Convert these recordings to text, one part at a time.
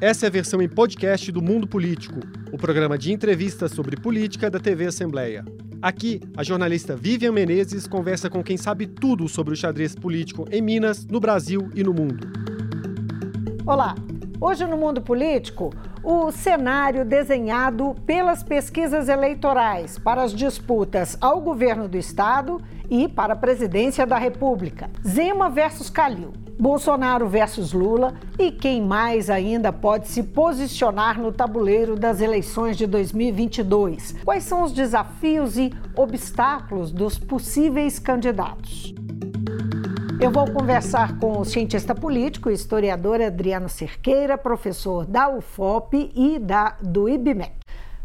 Essa é a versão em podcast do Mundo Político, o programa de entrevistas sobre política da TV Assembleia. Aqui, a jornalista Vivian Menezes conversa com quem sabe tudo sobre o xadrez político em Minas, no Brasil e no mundo. Olá! Hoje no mundo político, o cenário desenhado pelas pesquisas eleitorais para as disputas ao governo do estado e para a presidência da República. Zema versus Calil. Bolsonaro versus Lula e quem mais ainda pode se posicionar no tabuleiro das eleições de 2022? Quais são os desafios e obstáculos dos possíveis candidatos? Eu vou conversar com o cientista político e historiador Adriano Cerqueira, professor da UFOP e da, do IBMEC.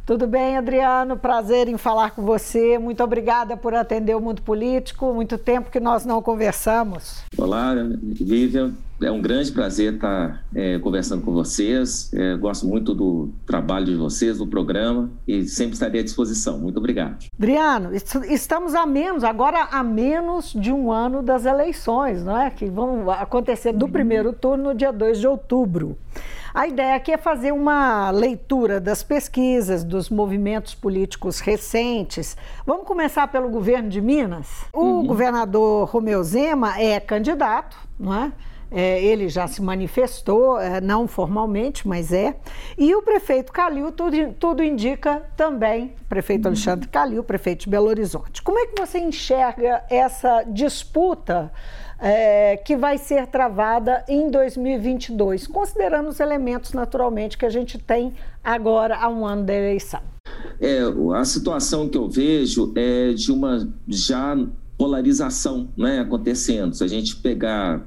Tudo bem, Adriano? Prazer em falar com você. Muito obrigada por atender o Mundo Político. Muito tempo que nós não conversamos. Olá, Vivian. É um grande prazer estar é, conversando com vocês. É, gosto muito do trabalho de vocês, do programa e sempre estarei à disposição. Muito obrigado. Adriano, estamos a menos, agora a menos de um ano das eleições, não é? Que vão acontecer do primeiro turno no dia 2 de outubro. A ideia aqui é fazer uma leitura das pesquisas, dos movimentos políticos recentes. Vamos começar pelo governo de Minas. O uhum. governador Romeu Zema é candidato, não é? É, ele já se manifestou, é, não formalmente, mas é. E o prefeito Calil, tudo, tudo indica também, prefeito. Alexandre Calil, prefeito de Belo Horizonte. Como é que você enxerga essa disputa é, que vai ser travada em 2022, considerando os elementos, naturalmente, que a gente tem agora há um ano da eleição? É, a situação que eu vejo é de uma já polarização né, acontecendo. Se a gente pegar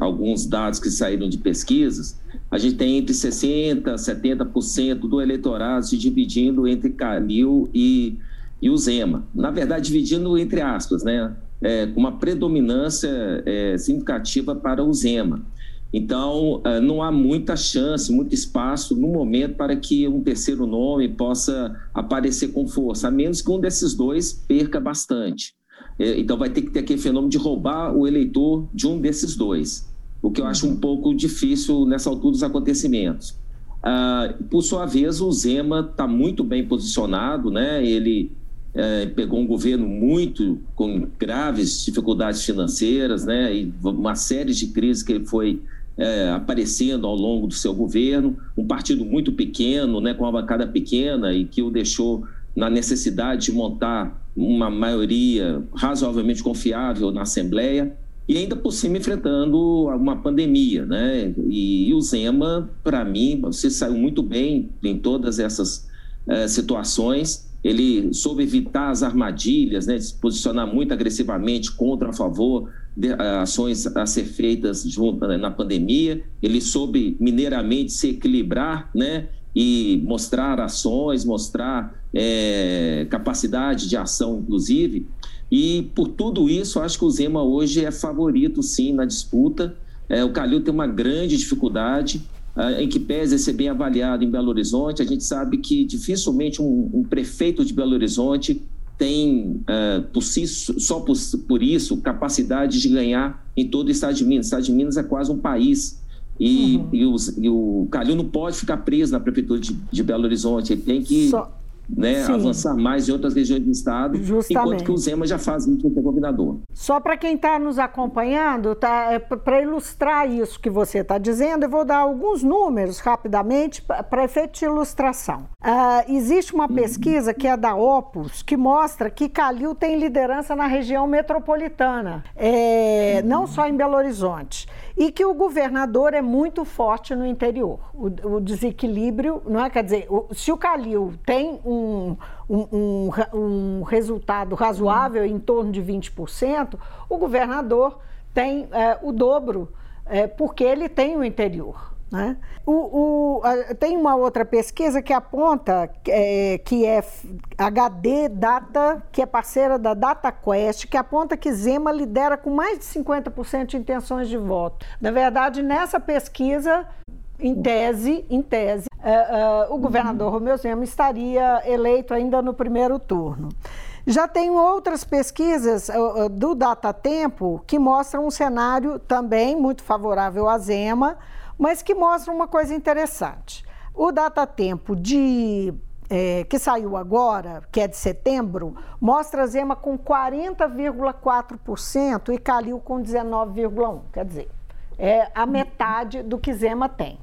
alguns dados que saíram de pesquisas, a gente tem entre 60% e 70% do eleitorado se dividindo entre Calil e, e o Zema. Na verdade, dividindo entre aspas, né? é, uma predominância é, significativa para o Zema. Então, é, não há muita chance, muito espaço no momento para que um terceiro nome possa aparecer com força, a menos que um desses dois perca bastante. É, então, vai ter que ter aquele fenômeno de roubar o eleitor de um desses dois, o que eu acho um pouco difícil nessa altura dos acontecimentos. Ah, por sua vez, o Zema está muito bem posicionado, né? ele é, pegou um governo muito com graves dificuldades financeiras, né, e uma série de crises que ele foi é, aparecendo ao longo do seu governo, um partido muito pequeno, né, com uma bancada pequena e que o deixou na necessidade de montar uma maioria razoavelmente confiável na Assembleia e ainda por cima enfrentando uma pandemia, né? E, e o Zema, para mim, você saiu muito bem em todas essas é, situações ele soube evitar as armadilhas, né, se posicionar muito agressivamente contra a favor de uh, ações a ser feitas né, na pandemia. Ele soube mineiramente se equilibrar, né, e mostrar ações, mostrar é, capacidade de ação, inclusive. E por tudo isso, acho que o Zema hoje é favorito, sim, na disputa. É, o Calil tem uma grande dificuldade. Ah, em que pese ser bem avaliado em Belo Horizonte, a gente sabe que dificilmente um, um prefeito de Belo Horizonte tem, uh, por si, só por, por, isso, capacidade de ganhar em todo o estado de Minas. O estado de Minas é quase um país. E, uhum. e, os, e o Calil não pode ficar preso na prefeitura de, de Belo Horizonte, ele tem que só né, avançar mais em outras regiões do estado, Justamente. enquanto que o Zema já faz isso como governador. Só para quem está nos acompanhando, tá, é, para ilustrar isso que você está dizendo, eu vou dar alguns números rapidamente para efeito de ilustração. Uh, existe uma pesquisa que é da Opus que mostra que Calil tem liderança na região metropolitana, é, não só em Belo Horizonte e que o governador é muito forte no interior. O, o desequilíbrio, não é? Quer dizer, o, se o Calil tem um, um, um, um, resultado razoável, em torno de 20%, o governador tem é, o dobro, é, porque ele tem o interior. Né? O, o, a, tem uma outra pesquisa que aponta é, que é HD Data, que é parceira da DataQuest, que aponta que Zema lidera com mais de 50% de intenções de voto. Na verdade, nessa pesquisa, em tese, em tese, é, é, o governador Romeu Zema estaria eleito ainda no primeiro turno. Já tem outras pesquisas uh, do Datatempo que mostram um cenário também muito favorável a Zema, mas que mostram uma coisa interessante. O data tempo de é, que saiu agora, que é de setembro, mostra Zema com 40,4% e Calil com 19,1%. Quer dizer, é a metade do que Zema tem.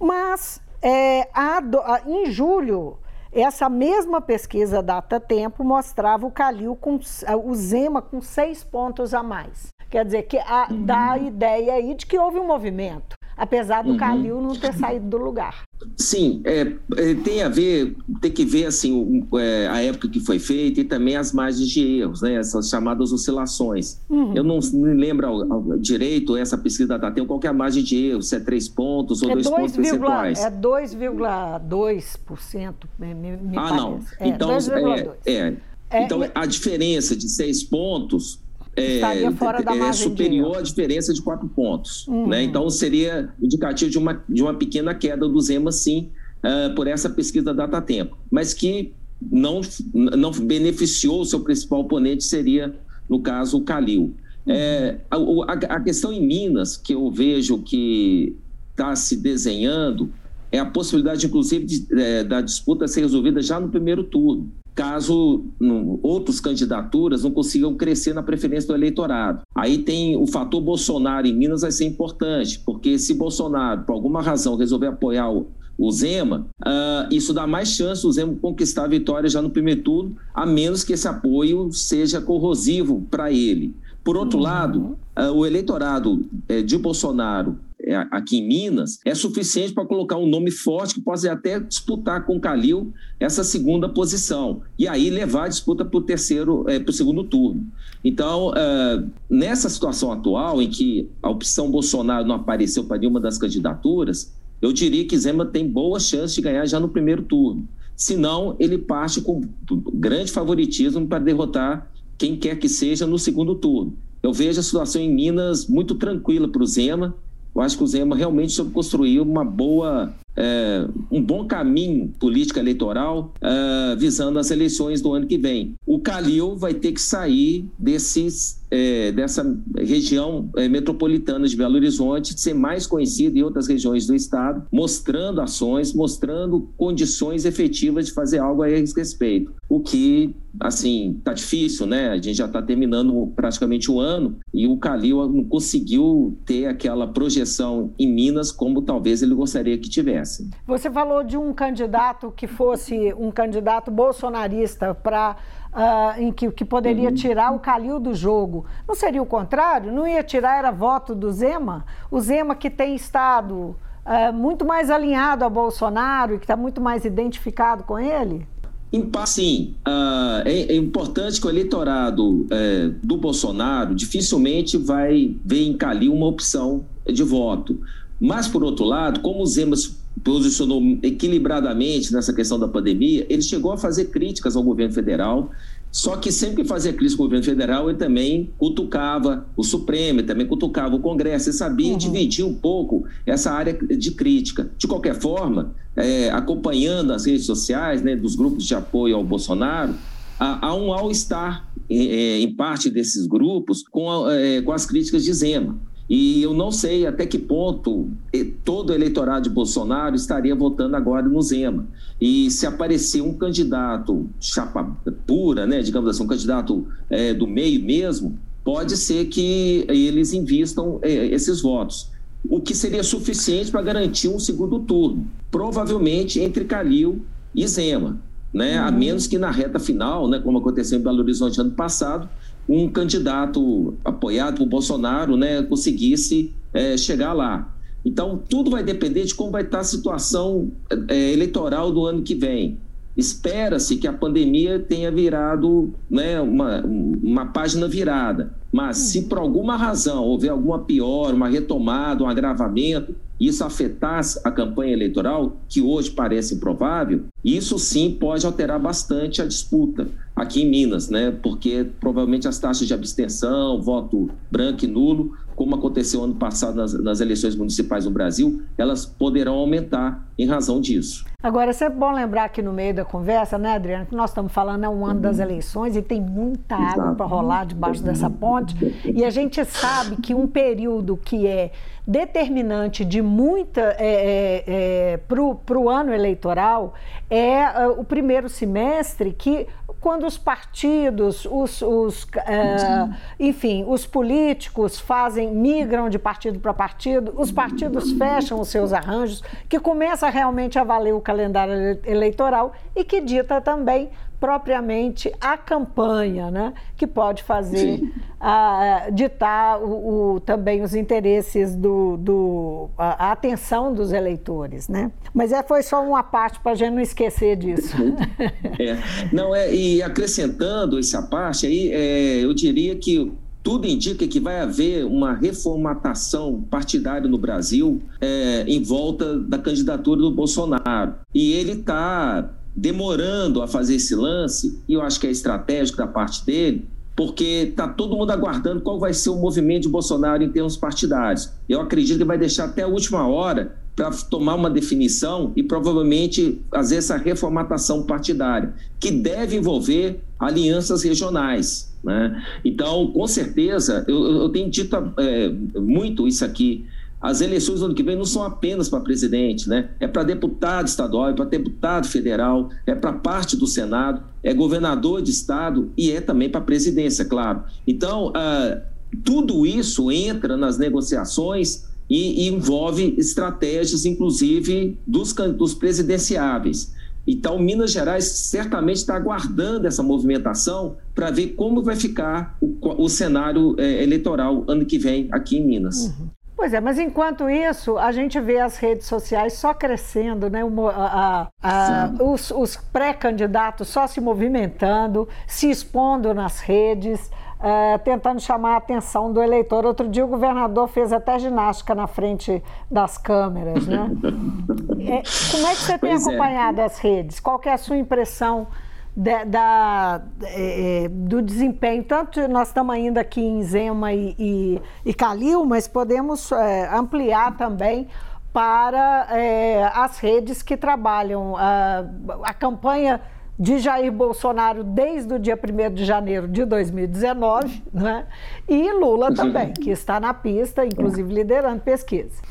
Mas é, a, a, em julho, essa mesma pesquisa Data Tempo mostrava o Calil com o Zema com seis pontos a mais. Quer dizer, que a, dá a ideia aí de que houve um movimento apesar do uhum. Calil não ter saído do lugar. Sim, é, é, tem a ver, tem que ver assim é, a época que foi feita e também as margens de erros, né, essas chamadas oscilações. Uhum. Eu não me lembro ao, ao, direito essa pesquisa da tem qual é a margem de erro, se é três pontos ou é dois pontos percentuais. É 2,2%, me, me ah, parece. não. É, então, é, é, então a diferença de seis pontos é, é superior à diferença de quatro pontos. Uhum. Né? Então, seria indicativo de uma, de uma pequena queda do Zema, sim, uh, por essa pesquisa data tempo, mas que não, não beneficiou o seu principal oponente, seria, no caso, o Calil. Uhum. É, a, a, a, questão em Minas, que eu vejo que está se desenhando, é a possibilidade, inclusive, de, é, da disputa ser resolvida já no primeiro turno caso no, outras candidaturas não consigam crescer na preferência do eleitorado. Aí tem o fator Bolsonaro em Minas vai ser importante, porque se Bolsonaro, por alguma razão, resolver apoiar o, o Zema, uh, isso dá mais chance do Zema conquistar a vitória já no primeiro turno, a menos que esse apoio seja corrosivo para ele. Por outro uhum. lado, uh, o eleitorado uh, de Bolsonaro aqui em Minas é suficiente para colocar um nome forte que possa até disputar com o Calil essa segunda posição e aí levar a disputa para o terceiro, é, para o segundo turno. Então, uh, nessa situação atual em que a opção Bolsonaro não apareceu para nenhuma das candidaturas, eu diria que Zema tem boa chance de ganhar já no primeiro turno. Se não, ele parte com grande favoritismo para derrotar quem quer que seja no segundo turno. Eu vejo a situação em Minas muito tranquila para o Zema eu acho que o Zema realmente soube construir uma boa, é, um bom caminho político eleitoral é, visando as eleições do ano que vem. O Calil vai ter que sair desses é, dessa região é, metropolitana de Belo Horizonte ser mais conhecida em outras regiões do estado, mostrando ações, mostrando condições efetivas de fazer algo a esse respeito. O que, assim, tá difícil, né? A gente já está terminando praticamente o ano e o Calil não conseguiu ter aquela projeção em Minas como talvez ele gostaria que tivesse. Você falou de um candidato que fosse um candidato bolsonarista para uh, em que, que poderia uhum. tirar o Calil do jogo. Não seria o contrário? Não ia tirar, era voto do Zema? O Zema que tem estado uh, muito mais alinhado ao Bolsonaro e que está muito mais identificado com ele? Sim, uh, é, é, importante que o eleitorado é, do Bolsonaro dificilmente vai ver em Calil uma opção de voto. Mas, por outro lado, como o Zema posicionou equilibradamente nessa questão da pandemia, ele chegou a fazer críticas ao governo federal, só que sempre que fazia crítica ao governo federal, ele também cutucava o Supremo, ele também cutucava o Congresso, ele sabia uhum. dividir um pouco essa área de crítica. De qualquer forma, é, acompanhando as redes sociais né, dos grupos de apoio ao Bolsonaro, há, há um all-star é, em parte desses grupos com, é, com as críticas de Zema. E eu não sei até que ponto todo o eleitorado de Bolsonaro estaria votando agora no Zema. E se aparecer um candidato chapa pura, né, digamos assim, um candidato é, do meio mesmo, pode ser que eles invistam é, esses votos. O que seria suficiente para garantir um segundo turno, provavelmente entre Calil e Zema. Né? Uhum. A menos que na reta final, né, como aconteceu em Belo Horizonte ano passado, um candidato apoiado por Bolsonaro né, conseguisse é, chegar lá. Então, tudo vai depender de como vai estar a situação é, eleitoral do ano que vem. Espera-se que a pandemia tenha virado né, uma, uma página virada. Mas se por alguma razão houver alguma pior, uma retomada, um agravamento, isso afetasse a campanha eleitoral, que hoje parece improvável, isso sim pode alterar bastante a disputa aqui em Minas, né? Porque provavelmente as taxas de abstenção, voto branco e nulo, como aconteceu ano passado nas, nas eleições municipais no Brasil, elas poderão aumentar em razão disso. Agora, é sempre bom lembrar aqui no meio da conversa, né, Adriana, que nós estamos falando é um ano das eleições e tem muita água para rolar debaixo dessa ponte. E a gente sabe que um período que é determinante de muita é, é, é, para o ano eleitoral é, é o primeiro semestre que quando os partidos, os, os uh, enfim, os políticos fazem, migram de partido para partido, os partidos fecham os seus arranjos, que começa realmente a valer o calendário eleitoral e que dita também propriamente a campanha, né, que pode fazer uh, ditar o, o, também os interesses do, do a, a, atenção dos eleitores, né? Mas é, foi só uma parte para a gente não esquecer disso. É. Não é e acrescentando essa parte aí, é, eu diria que tudo indica que vai haver uma reformatação partidária no Brasil é, em volta da candidatura do Bolsonaro. E ele está demorando a fazer esse lance, e eu acho que é estratégico da parte dele, porque está todo mundo aguardando qual vai ser o movimento de Bolsonaro em termos partidários. Eu acredito que vai deixar até a última hora para tomar uma definição e provavelmente fazer essa reformatação partidária, que deve envolver alianças regionais. Né? Então, com certeza, eu, eu tenho dito é, muito isso aqui as eleições do ano que vem não são apenas para presidente, né? É para deputado estadual, é para deputado federal, é para parte do Senado, é governador de estado e é também para presidência, claro. Então, uh, tudo isso entra nas negociações e, e envolve estratégias, inclusive, dos, dos presidenciáveis. Então, Minas Gerais certamente está aguardando essa movimentação para ver como vai ficar o, o cenário é, eleitoral ano que vem aqui em Minas. Uhum. Pois é, mas enquanto isso, a gente vê as redes sociais só crescendo, né? A, a, a, os, os pré-candidatos só se movimentando, se expondo nas redes. Uh, tentando chamar a atenção do eleitor. Outro dia o governador fez até ginástica na frente das câmeras, né? é, como é que você tem pois é. acompanhado é. as redes? Qual é a sua impressão da, da é, é, do desempenho. Tanto nós estamos ainda aqui em Zema e, e, e Calil, mas podemos é, ampliar também para é, as redes que trabalham. A, a campanha de Jair Bolsonaro desde o dia 1 de janeiro de 2019, né? e Lula também, que está na pista, inclusive liderando pesquisa.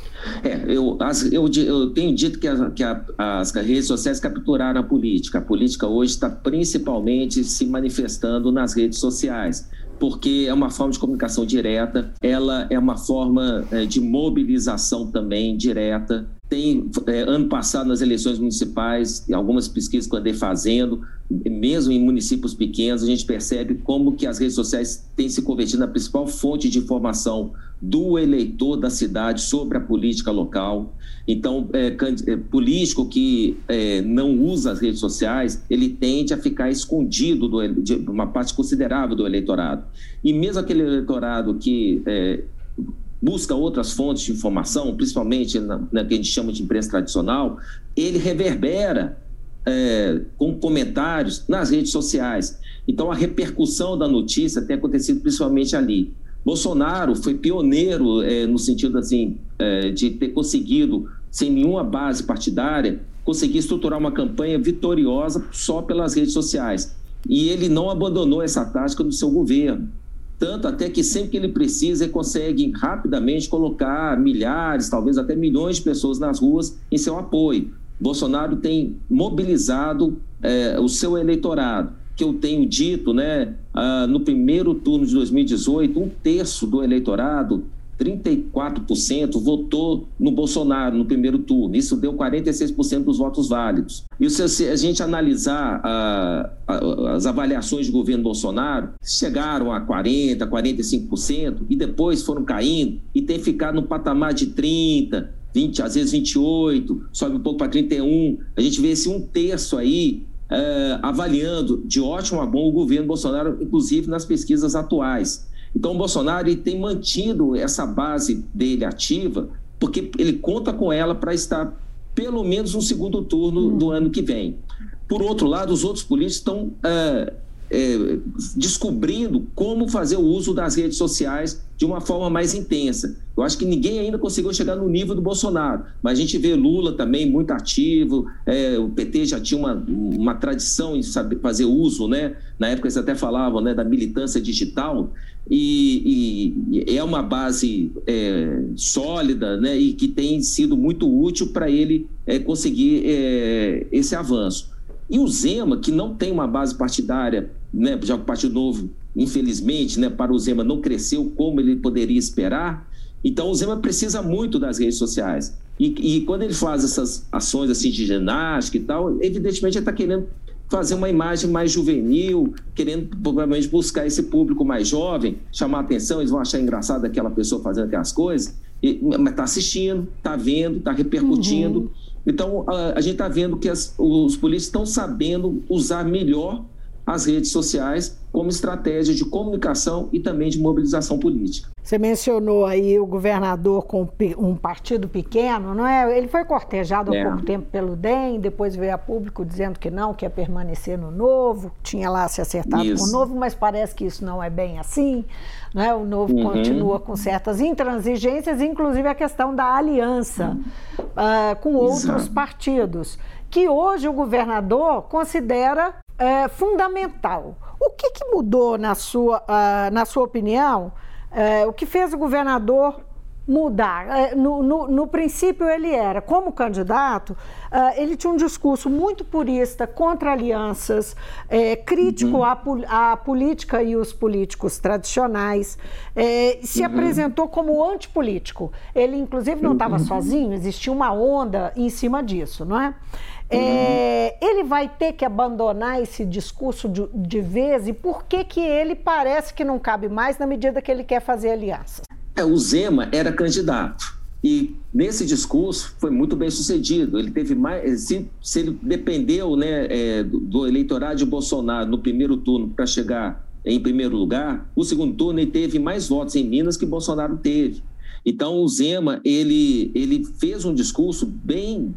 É, eu, as, eu, eu, tenho dito que, a, que a, as redes sociais capturaram a política. A política hoje está principalmente se manifestando nas redes sociais porque é uma forma de comunicação direta, ela é uma forma é, de mobilização também direta. Tem, é, ano passado, nas eleições municipais, algumas pesquisas que eu andei fazendo, mesmo em municípios pequenos, a gente percebe como que as redes sociais têm se convertido na principal fonte de informação do eleitor da cidade sobre a política local. Então, é, é, político que é, não usa as redes sociais, ele tende a ficar escondido do, de uma parte considerável do eleitorado. E mesmo aquele eleitorado que é, busca outras fontes de informação, principalmente na, na, que a gente chama de imprensa tradicional, ele reverbera é, com comentários nas redes sociais. Então, a repercussão da notícia tem acontecido principalmente ali. Bolsonaro foi pioneiro é, no sentido assim é, de ter conseguido, sem nenhuma base partidária, conseguir estruturar uma campanha vitoriosa só pelas redes sociais. E ele não abandonou essa tática do seu governo. Tanto até que sempre que ele precisa, ele consegue rapidamente colocar milhares, talvez até milhões de pessoas nas ruas em seu apoio. Bolsonaro tem mobilizado é, o seu eleitorado que eu tenho dito, né, ah, no primeiro turno de 2018, um terço do eleitorado, 34%, votou no Bolsonaro no primeiro turno. Isso deu 46% dos votos válidos. E se a gente analisar ah, as avaliações de governo Bolsonaro, chegaram a 40%, 45% e depois foram caindo e tem ficado no patamar de 30%, 20, às vezes 28, sobe um pouco para 31. A gente vê esse um terço aí é, avaliando de ótimo a bom o governo Bolsonaro, inclusive nas pesquisas atuais. Então, o Bolsonaro tem mantido essa base dele ativa, porque ele conta com ela para estar pelo menos no segundo turno do ano que vem. Por outro lado, os outros políticos estão é, é, descobrindo como fazer o uso das redes sociais de uma forma mais intensa. Eu acho que ninguém ainda conseguiu chegar no nível do Bolsonaro, mas a gente vê Lula também muito ativo, é, o PT já tinha uma, uma tradição em saber fazer uso, né? Na época eles até falavam né, da militância digital, e, e é uma base é, sólida né, e que tem sido muito útil para ele é, conseguir é, esse avanço. E o Zema, que não tem uma base partidária, né, já o Partido Novo, infelizmente, né, para o Zema não cresceu como ele poderia esperar, então o Zema precisa muito das redes sociais. E, e quando ele faz essas ações assim de ginástica e tal, evidentemente ele está querendo fazer uma imagem mais juvenil, querendo provavelmente buscar esse público mais jovem, chamar atenção, eles vão achar engraçado aquela pessoa fazendo aquelas coisas, e, mas está assistindo, está vendo, está repercutindo. Uhum. Então, a, a gente está vendo que as, os políticos estão sabendo usar melhor as redes sociais como estratégia de comunicação e também de mobilização política. Você mencionou aí o governador com um partido pequeno, não é? Ele foi cortejado há é. pouco tempo pelo DEM, depois veio a público dizendo que não, que ia permanecer no novo, tinha lá se acertado isso. com o novo, mas parece que isso não é bem assim. Né? O novo uhum. continua com certas intransigências, inclusive a questão da aliança uh, com outros Exato. partidos, que hoje o governador considera é, fundamental. O que, que, mudou, na sua, uh, na sua opinião, uh, o que fez o governador mudar? Uh, no, no, no, princípio, ele era, como candidato, ele tinha um discurso muito purista contra alianças, crítico uhum. à, à, política e os políticos tradicionais, se uhum. apresentou como antipolítico. Ele, inclusive, não estava uhum. sozinho, existia uma onda em cima disso, não é? É, ele vai ter que abandonar esse discurso de, de vez e por que, que ele parece que não cabe mais na medida que ele quer fazer alianças? É, o Zema era candidato e nesse discurso foi muito bem sucedido. Ele teve mais, se, se ele dependeu né, é, do, do eleitorado de Bolsonaro no primeiro turno para chegar em primeiro lugar, o segundo turno ele teve mais votos em Minas que Bolsonaro teve. Então o Zema ele, ele fez um discurso bem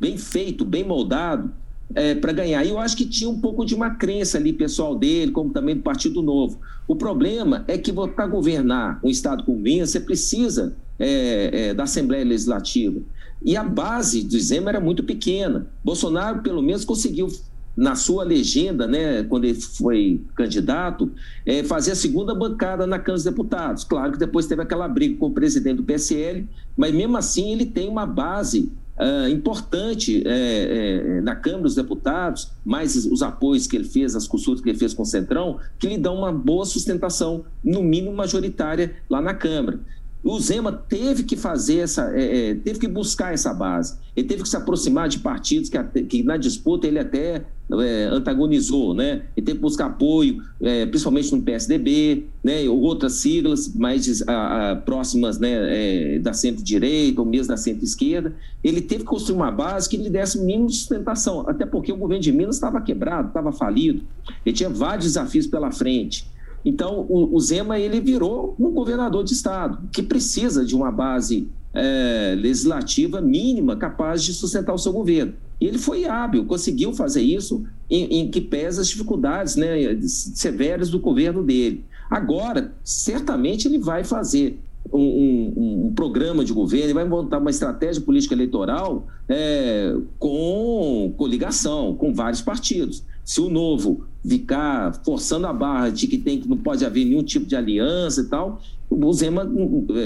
bem feito, bem moldado, é, para ganhar. E eu acho que tinha um pouco de uma crença ali pessoal dele, como também do Partido Novo. O problema é que para governar um Estado como Minas, você precisa é, é, da Assembleia Legislativa. E a base do Zema era muito pequena. Bolsonaro, pelo menos, conseguiu, na sua legenda, né, quando ele foi candidato, é, fazer a segunda bancada na Câmara dos Deputados. Claro que depois teve aquela briga com o presidente do PSL, mas mesmo assim ele tem uma base Uh, importante é, é, na Câmara dos Deputados, mais os apoios que ele fez, as consultas que ele fez com o Centrão, que lhe dão uma boa sustentação, no mínimo majoritária, lá na Câmara. O Zema teve que fazer essa, é, é, teve que buscar essa base. Ele teve que se aproximar de partidos que, que na disputa ele até é, antagonizou, né? Ele teve que buscar apoio, é, principalmente no PSDB, né? Ou outras siglas mais a, a, próximas, né? É, da centro-direita ou mesmo da centro-esquerda. Ele teve que construir uma base que lhe desse mínimo de sustentação, até porque o governo de Minas estava quebrado, estava falido. Ele tinha vários desafios pela frente. Então, o, o Zema ele virou um governador de estado que precisa de uma base é, legislativa mínima capaz de sustentar o seu governo. E ele foi hábil, conseguiu fazer isso em, em que pesa as dificuldades né, severas do governo dele. Agora, certamente ele vai fazer um, um, um, programa de governo, ele vai montar uma estratégia política eleitoral é, com coligação, com vários partidos. Se o novo ficar forçando a barra de que tem que não pode haver nenhum tipo de aliança e tal, o Zema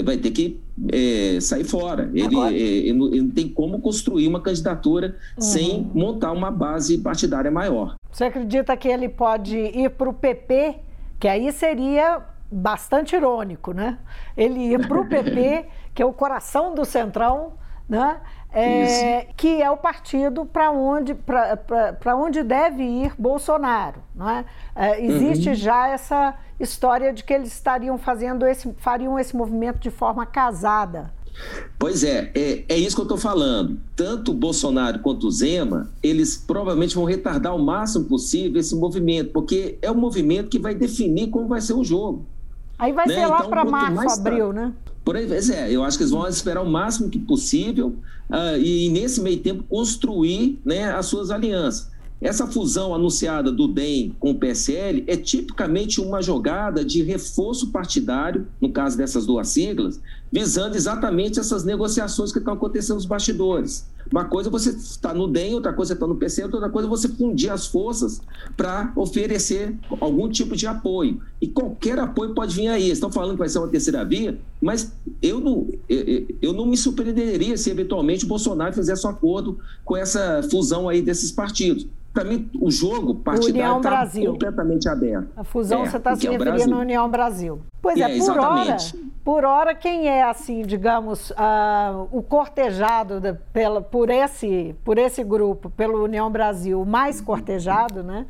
vai ter que é, sair fora. Ele, é, ele, não, ele, não, tem como construir uma candidatura uhum. sem montar uma base partidária maior. Você acredita que ele pode ir para o PP, que aí seria bastante irônico, né? Ele ir para o PP, que é o coração do Centrão, né? É, que é o partido para onde, onde deve ir Bolsonaro. Não é? é existe uhum. já essa história de que eles estariam fazendo esse, fariam esse movimento de forma casada. Pois é, é, é isso que eu estou falando. Tanto o Bolsonaro quanto o Zema, eles provavelmente vão retardar o máximo possível esse movimento, porque é o movimento que vai definir como vai ser o jogo. Aí vai né? ser lá então, para março, abril, né? Por aí, é, eu acho que eles vão esperar o máximo que possível uh, e, nesse meio tempo, construir né, as suas alianças. essa fusão anunciada do DEM com o PSL é tipicamente uma jogada de reforço partidário, no caso dessas duas siglas, visando exatamente essas negociações que estão acontecendo nos bastidores. Uma coisa é você está no DEM, outra coisa é estar no PSL, outra coisa é você fundir as forças para oferecer algum tipo de apoio. E qualquer apoio pode vir aí. Estão falando que vai ser uma terceira via, mas eu não, eu, eu não me surpreenderia se eventualmente o Bolsonaro fizesse um acordo com essa fusão aí desses partidos para mim, o jogo partidário está completamente aberto. A fusão é, você está se é referindo à União Brasil. Pois é, é por exatamente. hora, por hora, quem é assim, digamos, uh, o cortejado pela, por, esse, por esse grupo, pelo União Brasil, mais cortejado, né,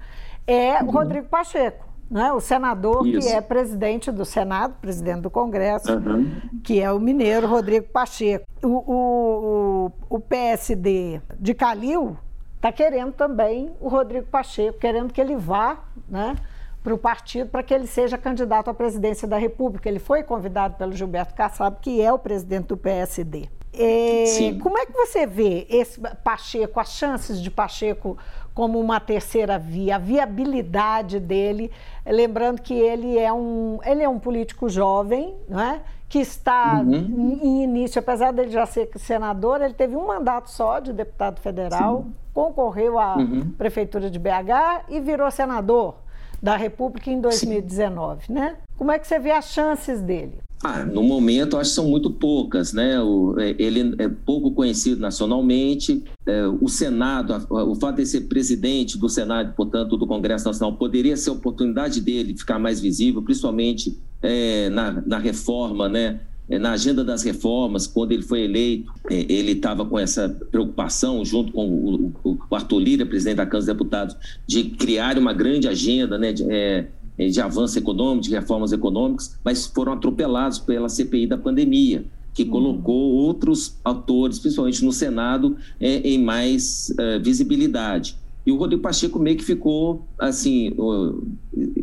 é o Rodrigo Pacheco. Né? O senador Isso. que é presidente do Senado, presidente do Congresso, uhum. que é o mineiro Rodrigo Pacheco. O, o, o, o PSD de Calil está querendo também o Rodrigo Pacheco, querendo que ele vá né, para o partido para que ele seja candidato à presidência da República. Ele foi convidado pelo Gilberto Kassab, que é o presidente do PSD. É, como é que você vê esse Pacheco, as chances de Pacheco como uma terceira via, a viabilidade dele, lembrando que ele é um, ele é um político jovem, não é? que está uhum. em início, apesar dele já ser senador, ele teve um mandato só de deputado federal, Sim. concorreu à uhum. prefeitura de BH e virou senador da República em 2019, Sim. né? Como é que você vê as chances dele? Ah, no momento, acho que são muito poucas, né? O, é, ele é pouco conhecido nacionalmente. É, o Senado, o fato de ser presidente do Senado, portanto, do Congresso Nacional, poderia ser a oportunidade dele ficar mais visível, principalmente é, na, na reforma, né? É, na agenda das reformas, quando ele foi eleito, é, ele estava com essa preocupação, junto com o, o Arthur Lira, presidente da Câmara dos Deputados, de criar uma grande agenda né, de, é, eh, de avanço econômico, de reformas econômicas, mas foram atropelados pela CPI da pandemia, que uhum. colocou outros autores, principalmente no Senado, é, em mais é, visibilidade. E o Rodrigo Pacheco meio que ficou assim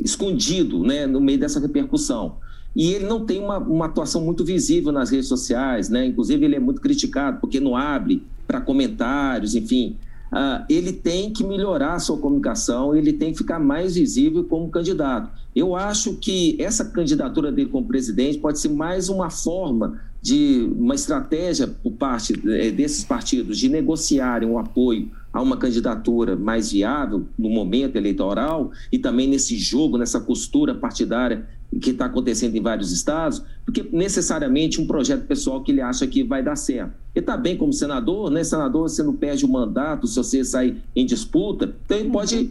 escondido, né, no meio dessa repercussão. E ele não tem uma, uma atuação muito visível nas redes sociais, né? Inclusive ele é muito criticado porque não abre para comentários, enfim. Uh, ele tem que melhorar a sua comunicação, ele tem que ficar mais visível como candidato. Eu acho que essa candidatura dele como presidente pode ser mais uma forma de uma estratégia por parte eh, desses partidos de negociarem um apoio a uma candidatura mais viável no momento eleitoral e também nesse jogo, nessa costura partidária que está acontecendo em vários estados, porque necessariamente um projeto pessoal que ele acha que vai dar certo. Ele está bem como senador, né? Senador, você não perde o mandato se você sair em disputa, então ele pode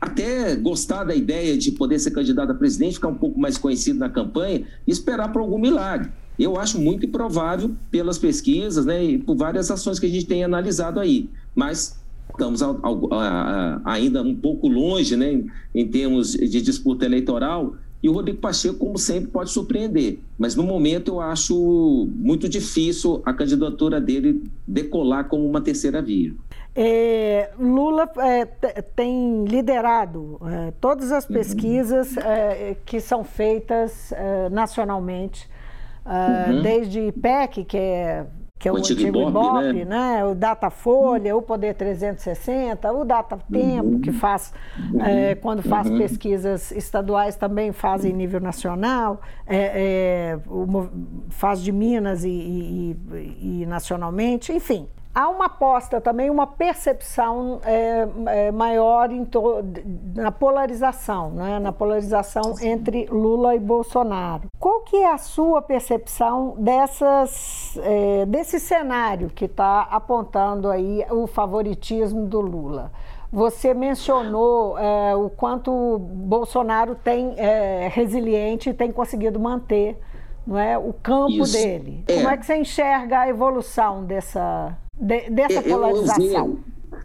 até gostar da ideia de poder ser candidato a presidente, ficar um pouco mais conhecido na campanha e esperar por algum milagre. Eu acho muito improvável pelas pesquisas né, e por várias ações que a gente tem analisado aí. Mas estamos ao, ao, a, a, ainda um pouco longe né, em, em termos de disputa eleitoral, e o Rodrigo Pacheco, como sempre, pode surpreender. Mas no momento eu acho muito difícil a candidatura dele decolar como uma terceira via. É, Lula é, tem liderado é, todas as uhum. pesquisas uhum. que são feitas é, nacionalmente, é, uhum. desde IPEC, que é que é o, o antigo, antigo Ibope, Ibope né? né? o Datafolha, o Poder 360, o Data Tempo, uhum. que faz, uhum. é, quando faz uhum. pesquisas estaduais, também faz em nível nacional, é, é, o, faz de Minas e, e, e nacionalmente, enfim há uma aposta também, uma percepção é, é, maior to, na polarização, né? na polarização entre Lula e Bolsonaro. Qual que é a sua percepção dessas, é, desse cenário que está apontando aí o favoritismo do Lula? Você mencionou é, o quanto Bolsonaro tem é, resiliente e tem conseguido manter não é, o campo Isso. dele. Como é. é que você enxerga a evolução dessa de, dessa é, polarização?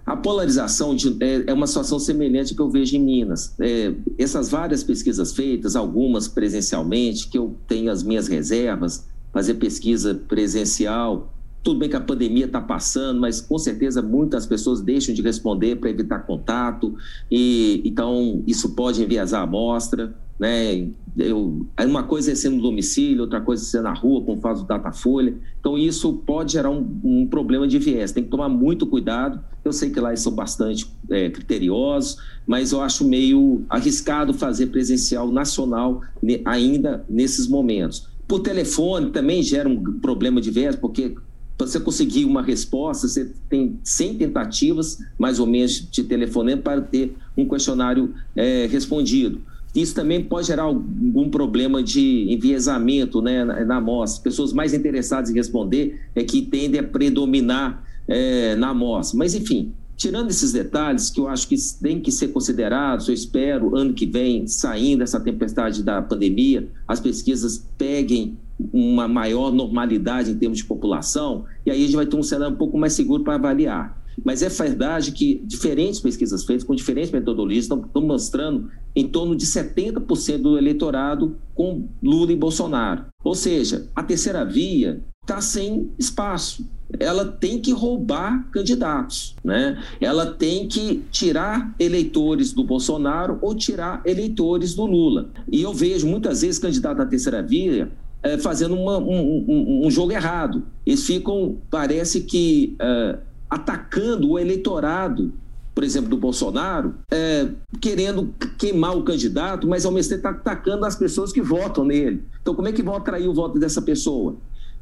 a polarização de, é, é, uma situação semelhante que eu vejo em Minas. É, essas várias pesquisas feitas, algumas presencialmente, que eu tenho as minhas reservas, fazer pesquisa presencial. Tudo bem que a pandemia está passando, mas com certeza muitas pessoas deixam de responder para evitar contato, e então isso pode enviesar a amostra. Né? Eu, uma coisa é ser no domicílio, outra coisa é ser na rua, como faz o Datafolha. Então, isso pode gerar um, um problema de viés. Tem que tomar muito cuidado. Eu sei que lá eles são bastante é, criteriosos, mas eu acho meio arriscado fazer presencial nacional ainda nesses momentos. Por telefone também gera um problema de viés, porque para você conseguir uma resposta, você tem 100 tentativas, mais ou menos, de telefonema para ter um questionário é, respondido. Isso também pode gerar algum problema de enviesamento né, na, amostra. Pessoas mais interessadas em responder é que tendem a predominar é, na amostra. Mas, enfim, tirando esses detalhes que eu acho que tem que ser considerados, eu espero, ano que vem, saindo dessa tempestade da pandemia, as pesquisas peguem uma maior normalidade em termos de população, e aí a gente vai ter um cenário um pouco mais seguro para avaliar. Mas é verdade que diferentes pesquisas feitas com diferentes metodologias estão, estão mostrando em torno de 70% do eleitorado com Lula e Bolsonaro. Ou seja, a terceira via está sem espaço. Ela tem que roubar candidatos, né? Ela tem que tirar eleitores do Bolsonaro ou tirar eleitores do Lula. E eu vejo muitas vezes candidato à terceira via é, fazendo uma, um, um, um, jogo errado. Eles ficam, parece que, é, atacando o eleitorado, por exemplo, do Bolsonaro, é, querendo queimar o candidato, mas ao mesmo tempo está atacando as pessoas que votam nele. Então, como é que vão atrair o voto dessa pessoa?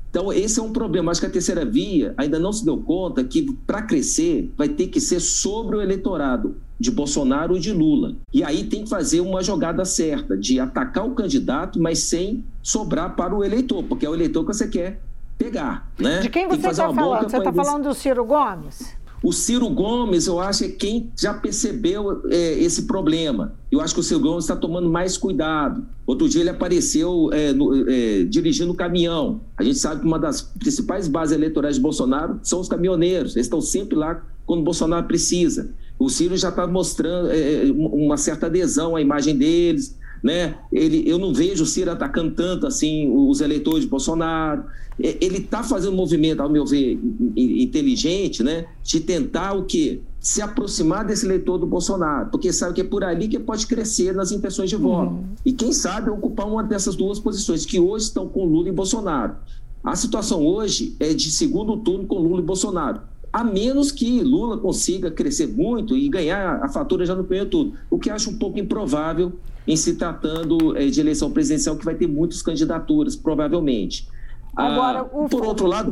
Então, esse é um problema. Acho que a terceira via ainda não se deu conta que, para crescer, vai ter que ser sobre o eleitorado de Bolsonaro ou de Lula. E aí tem que fazer uma jogada certa de atacar o candidato, mas sem sobrar para o eleitor, porque é o eleitor que você quer pegar. Né? De quem você está falando? Você está falando do Ciro Gomes? O Ciro Gomes, eu acho, é quem já percebeu é, esse problema. Eu acho que o Ciro Gomes está tomando mais cuidado. Outro dia ele apareceu é, no, é, dirigindo o caminhão. A gente sabe que uma das principais bases eleitorais de Bolsonaro são os caminhoneiros. Eles estão sempre lá quando Bolsonaro precisa. O Ciro já está mostrando é, é, uma certa adesão à imagem deles né? Ele, eu não vejo o Ciro atacando tanto assim os eleitores de Bolsonaro. Ele está fazendo um movimento, ao meu ver, inteligente, né? De tentar o quê? Se aproximar desse eleitor do Bolsonaro, porque sabe que é por ali que pode crescer nas intenções de voto. Uhum. E quem sabe ocupar uma dessas duas posições, que hoje estão com Lula e Bolsonaro. A situação hoje é de segundo turno com Lula e Bolsonaro a menos que Lula consiga crescer muito e ganhar a fatura já no primeiro turno, o que acho um pouco improvável em se tratando é, de eleição presidencial, que vai ter muitas candidaturas, provavelmente. Agora, ah, o... Por outro lado,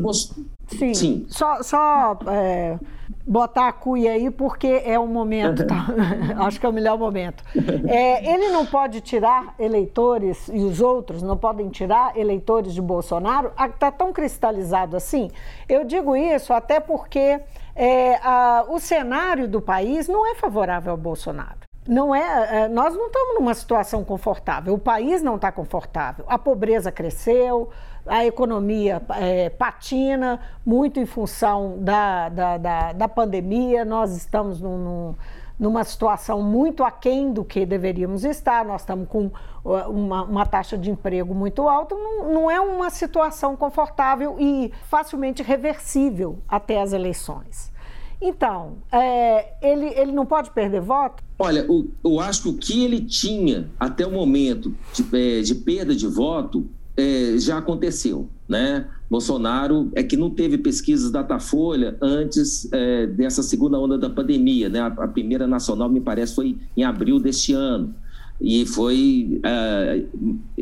Sim, Sim. só, só é, botar a cuia aí, porque é o momento, tá? acho que é o melhor momento. É, ele não pode tirar eleitores, e os outros não podem tirar eleitores de Bolsonaro? Está tão cristalizado assim? Eu digo isso até porque é, a, o cenário do país não é favorável ao Bolsonaro. Não é, é nós não estamos numa situação confortável, o país não está confortável, a pobreza cresceu, a economia é, patina muito em função da, da, da, da pandemia, nós estamos num, num, numa situação muito aquém do que deveríamos estar, nós estamos com uma, uma taxa de emprego muito alta, não, não é uma situação confortável e facilmente reversível até as eleições. Então, é, ele, ele não pode perder voto? Olha, o, eu acho que o que ele tinha até o momento de, é, de perda de voto é, já aconteceu, né? Bolsonaro é que não teve pesquisas Datafolha antes é, dessa segunda onda da pandemia, né? A, a, primeira nacional, me parece, foi em abril deste ano. E foi, é,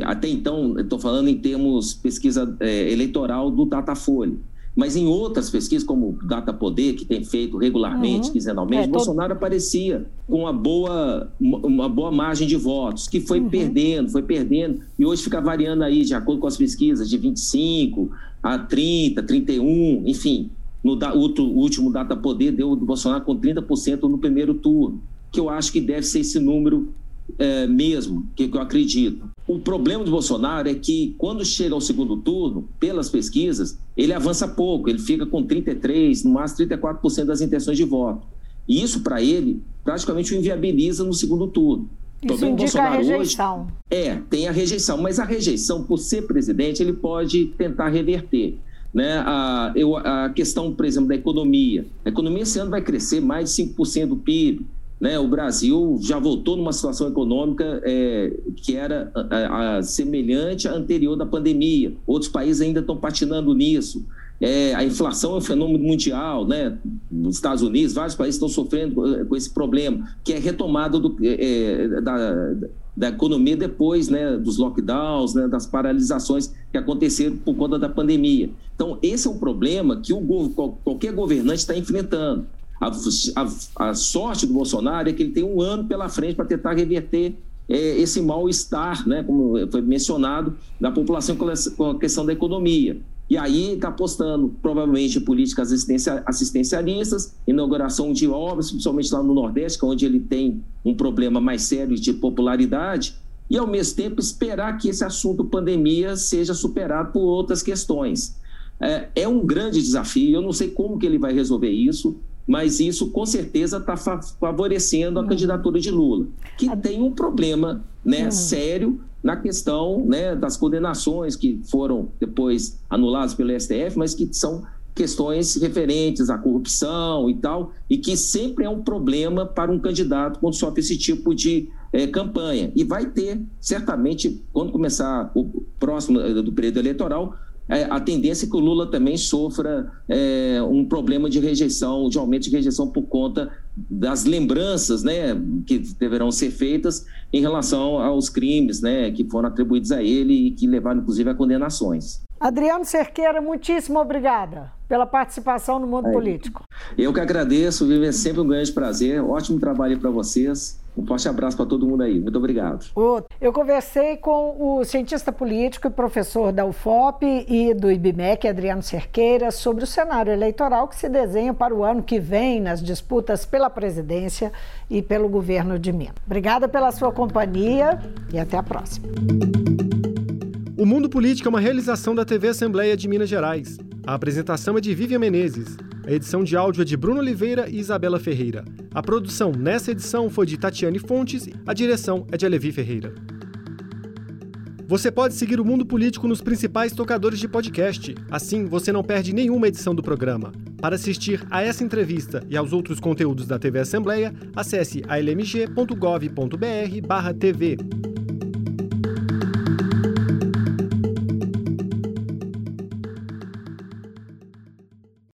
até então, estou falando em termos pesquisa eleitoral do Datafolha. Mas em outras pesquisas, como Data Poder, que tem feito regularmente, uhum. quinzenalmente, é, Bolsonaro aparecia com uma boa, uma boa margem de votos, que foi uhum. perdendo, foi perdendo, e hoje fica variando aí, de acordo com as pesquisas, de 25 a 30, 31, enfim. No da, o último Data Poder deu do Bolsonaro com 30% no primeiro turno, que eu acho que deve ser esse número é, mesmo, que, que eu acredito. O problema do Bolsonaro é que, quando chega ao segundo turno, pelas pesquisas, ele avança pouco, ele fica com 33%, no máximo 34% das intenções de voto. E isso, para ele, praticamente o inviabiliza no segundo turno. Isso indica Bolsonaro a rejeição. Hoje, é, tem a rejeição, mas a rejeição, por ser presidente, ele pode tentar reverter. Né? A, eu, a questão, por exemplo, da economia. A economia esse ano vai crescer mais de 5% do PIB né, o Brasil já voltou numa situação econômica é, que era a, a, semelhante à anterior da pandemia. Outros países ainda estão patinando nisso. É, a inflação é um fenômeno mundial, né? Nos Estados Unidos, vários países estão sofrendo com, esse problema, que é retomada é, é da, da economia depois né, dos lockdowns, né, das paralisações que aconteceram por conta da pandemia. Então, esse é um problema que o, qualquer governante está enfrentando. A, a, a, sorte do Bolsonaro é que ele tem um ano pela frente para tentar reverter é, esse mal-estar, né, como foi mencionado, da população com a questão da economia. E aí está apostando provavelmente em políticas assistencia, assistencialistas, inauguração de obras, principalmente lá no Nordeste, é onde ele tem um problema mais sério de popularidade, e ao mesmo tempo esperar que esse assunto pandemia seja superado por outras questões. É, é um grande desafio, eu não sei como que ele vai resolver isso, mas isso com certeza está favorecendo a hum. candidatura de Lula, que tem um problema né, sério na questão né, das condenações que foram depois anuladas pelo STF, mas que são questões referentes à corrupção e tal, e que sempre é um problema para um candidato quando sofre esse tipo de é, campanha. E vai ter, certamente, quando começar o próximo eh, do período eleitoral, é, a tendência é que o Lula também sofra é, um problema de rejeição, de aumento de rejeição por conta das lembranças né, que deverão ser feitas em relação aos crimes né, que foram atribuídos a ele e que levaram, inclusive, a condenações. Adriano Cerqueira, muitíssimo obrigada pela participação no mundo é. político. Eu que agradeço, Vivi, é sempre um grande prazer. Ótimo trabalho para vocês. Um forte abraço para todo mundo aí. Muito obrigado. Eu conversei com o cientista político e professor da UFOP e do IBMEC, Adriano Cerqueira, sobre o cenário eleitoral que se desenha para o ano que vem nas disputas pela presidência e pelo governo de Minas. Obrigada pela sua companhia e até a próxima. O Mundo Político é uma realização da TV Assembleia de Minas Gerais. A apresentação é de Vivian Menezes. A edição de áudio é de Bruno Oliveira e Isabela Ferreira. A produção nessa edição foi de Tatiane Fontes, a direção é de Alevi Ferreira. Você pode seguir o Mundo Político nos principais tocadores de podcast. Assim, você não perde nenhuma edição do programa. Para assistir a essa entrevista e aos outros conteúdos da TV Assembleia, acesse almg.gov.br/tv.